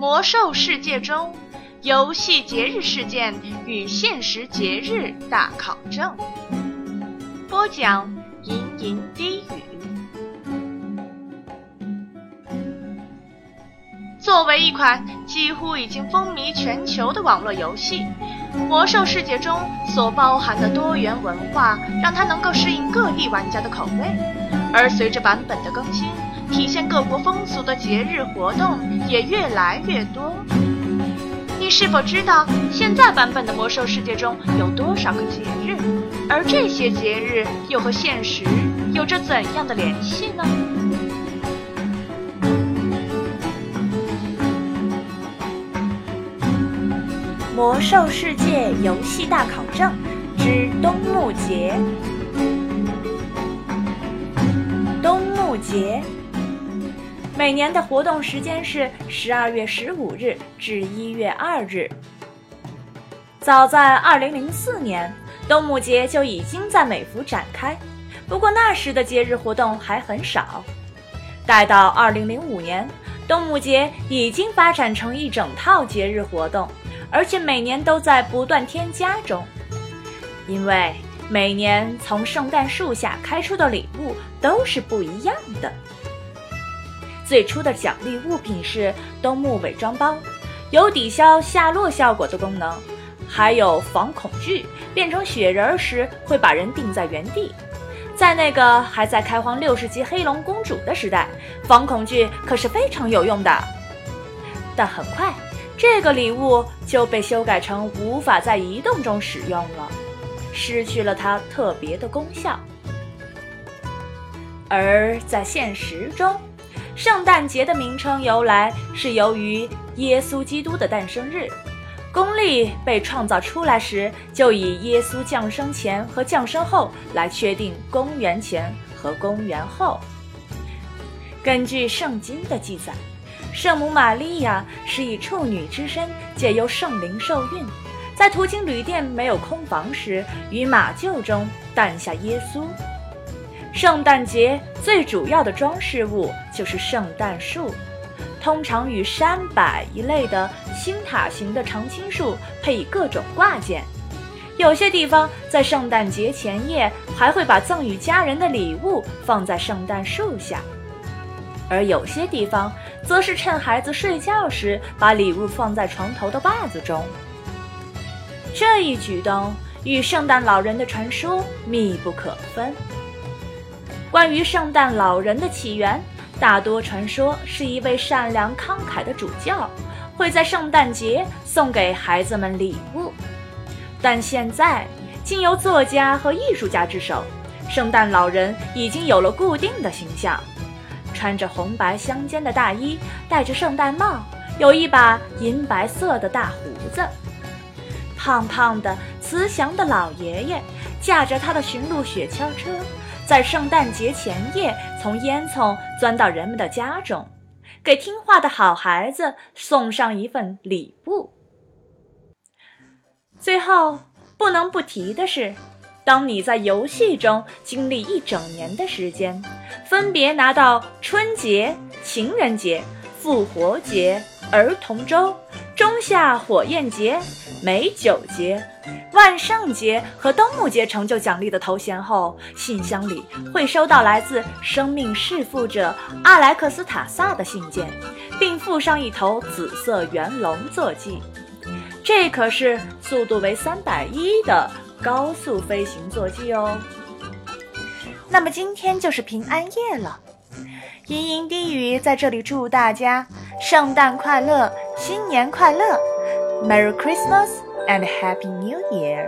魔兽世界中游戏节日事件与现实节日大考证。播讲：吟吟低语。作为一款几乎已经风靡全球的网络游戏，《魔兽世界》中所包含的多元文化，让它能够适应各地玩家的口味。而随着版本的更新，体现各国风俗的节日活动也越来越多。你是否知道现在版本的《魔兽世界》中有多少个节日？而这些节日又和现实有着怎样的联系呢？《魔兽世界》游戏大考证之冬木节。冬木节每年的活动时间是十二月十五日至一月二日。早在二零零四年，冬木节就已经在美服展开，不过那时的节日活动还很少。待到二零零五年，冬木节已经发展成一整套节日活动。而且每年都在不断添加中，因为每年从圣诞树下开出的礼物都是不一样的。最初的奖励物品是冬木伪装包，有抵消下落效果的功能，还有防恐惧，变成雪人时会把人定在原地。在那个还在开荒六十级黑龙公主的时代，防恐惧可是非常有用的。但很快。这个礼物就被修改成无法在移动中使用了，失去了它特别的功效。而在现实中，圣诞节的名称由来是由于耶稣基督的诞生日，公历被创造出来时就以耶稣降生前和降生后来确定公元前和公元后。根据圣经的记载。圣母玛利亚是以处女之身借由圣灵受孕，在途经旅店没有空房时，于马厩中诞下耶稣。圣诞节最主要的装饰物就是圣诞树，通常与山柏一类的星塔形的常青树配以各种挂件。有些地方在圣诞节前夜还会把赠与家人的礼物放在圣诞树下。而有些地方，则是趁孩子睡觉时，把礼物放在床头的袜子中。这一举动与圣诞老人的传说密不可分。关于圣诞老人的起源，大多传说是一位善良慷慨的主教会在圣诞节送给孩子们礼物。但现在，经由作家和艺术家之手，圣诞老人已经有了固定的形象。穿着红白相间的大衣，戴着圣诞帽，有一把银白色的大胡子。胖胖的、慈祥的老爷爷驾着他的驯鹿雪橇车，在圣诞节前夜从烟囱钻到人们的家中，给听话的好孩子送上一份礼物。最后，不能不提的是。当你在游戏中经历一整年的时间，分别拿到春节、情人节、复活节、儿童周、中夏火焰节、美酒节、万圣节和冬木节成就奖励的头衔后，信箱里会收到来自生命弑父者阿莱克斯塔萨的信件，并附上一头紫色圆龙坐骑。这可是速度为三百一的。高速飞行坐骑哦。那么今天就是平安夜了，吟吟低语在这里祝大家圣诞快乐，新年快乐，Merry Christmas and Happy New Year。